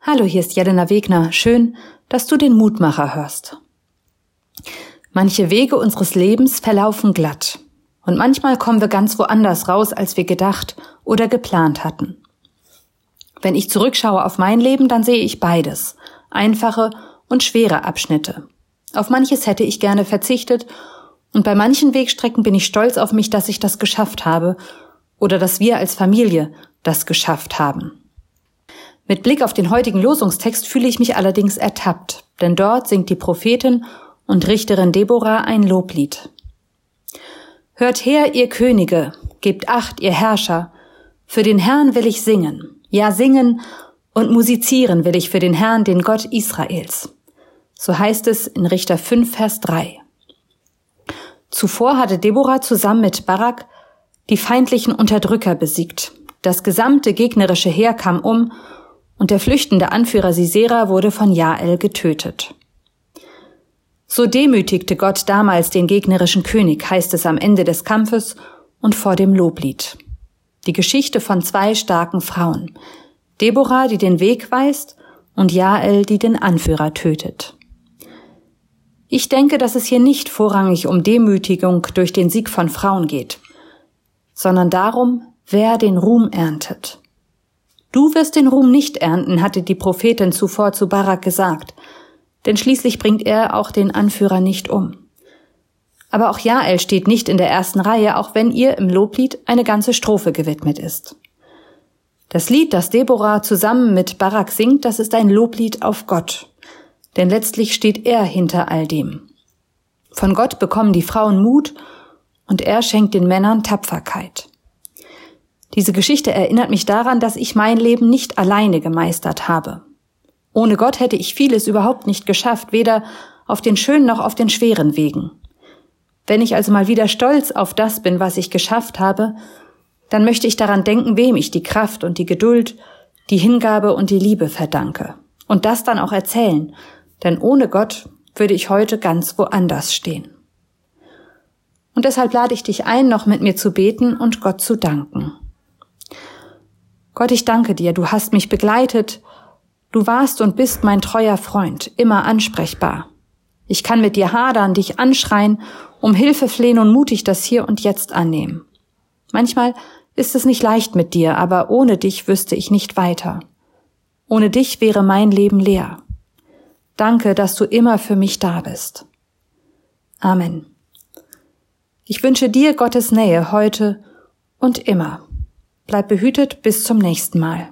Hallo, hier ist Jelena Wegner. Schön, dass du den Mutmacher hörst. Manche Wege unseres Lebens verlaufen glatt. Und manchmal kommen wir ganz woanders raus, als wir gedacht oder geplant hatten. Wenn ich zurückschaue auf mein Leben, dann sehe ich beides. Einfache und schwere Abschnitte. Auf manches hätte ich gerne verzichtet und bei manchen Wegstrecken bin ich stolz auf mich, dass ich das geschafft habe oder dass wir als Familie das geschafft haben. Mit Blick auf den heutigen Losungstext fühle ich mich allerdings ertappt, denn dort singt die Prophetin und Richterin Deborah ein Loblied. Hört her, ihr Könige, gebt acht, ihr Herrscher, für den Herrn will ich singen, ja singen und musizieren will ich für den Herrn, den Gott Israels. So heißt es in Richter 5, Vers 3. Zuvor hatte Deborah zusammen mit Barak die feindlichen Unterdrücker besiegt. Das gesamte gegnerische Heer kam um und der flüchtende Anführer Sisera wurde von Jael getötet. So demütigte Gott damals den gegnerischen König, heißt es am Ende des Kampfes und vor dem Loblied. Die Geschichte von zwei starken Frauen. Deborah, die den Weg weist, und Jael, die den Anführer tötet. Ich denke, dass es hier nicht vorrangig um Demütigung durch den Sieg von Frauen geht, sondern darum, wer den Ruhm erntet. Du wirst den Ruhm nicht ernten, hatte die Prophetin zuvor zu Barak gesagt, denn schließlich bringt er auch den Anführer nicht um. Aber auch Jael steht nicht in der ersten Reihe, auch wenn ihr im Loblied eine ganze Strophe gewidmet ist. Das Lied, das Deborah zusammen mit Barak singt, das ist ein Loblied auf Gott, denn letztlich steht er hinter all dem. Von Gott bekommen die Frauen Mut und er schenkt den Männern Tapferkeit. Diese Geschichte erinnert mich daran, dass ich mein Leben nicht alleine gemeistert habe. Ohne Gott hätte ich vieles überhaupt nicht geschafft, weder auf den schönen noch auf den schweren Wegen. Wenn ich also mal wieder stolz auf das bin, was ich geschafft habe, dann möchte ich daran denken, wem ich die Kraft und die Geduld, die Hingabe und die Liebe verdanke. Und das dann auch erzählen, denn ohne Gott würde ich heute ganz woanders stehen. Und deshalb lade ich dich ein, noch mit mir zu beten und Gott zu danken. Gott, ich danke dir, du hast mich begleitet, du warst und bist mein treuer Freund, immer ansprechbar. Ich kann mit dir hadern, dich anschreien, um Hilfe flehen und mutig das hier und jetzt annehmen. Manchmal ist es nicht leicht mit dir, aber ohne dich wüsste ich nicht weiter. Ohne dich wäre mein Leben leer. Danke, dass du immer für mich da bist. Amen. Ich wünsche dir Gottes Nähe heute und immer. Bleib behütet bis zum nächsten Mal.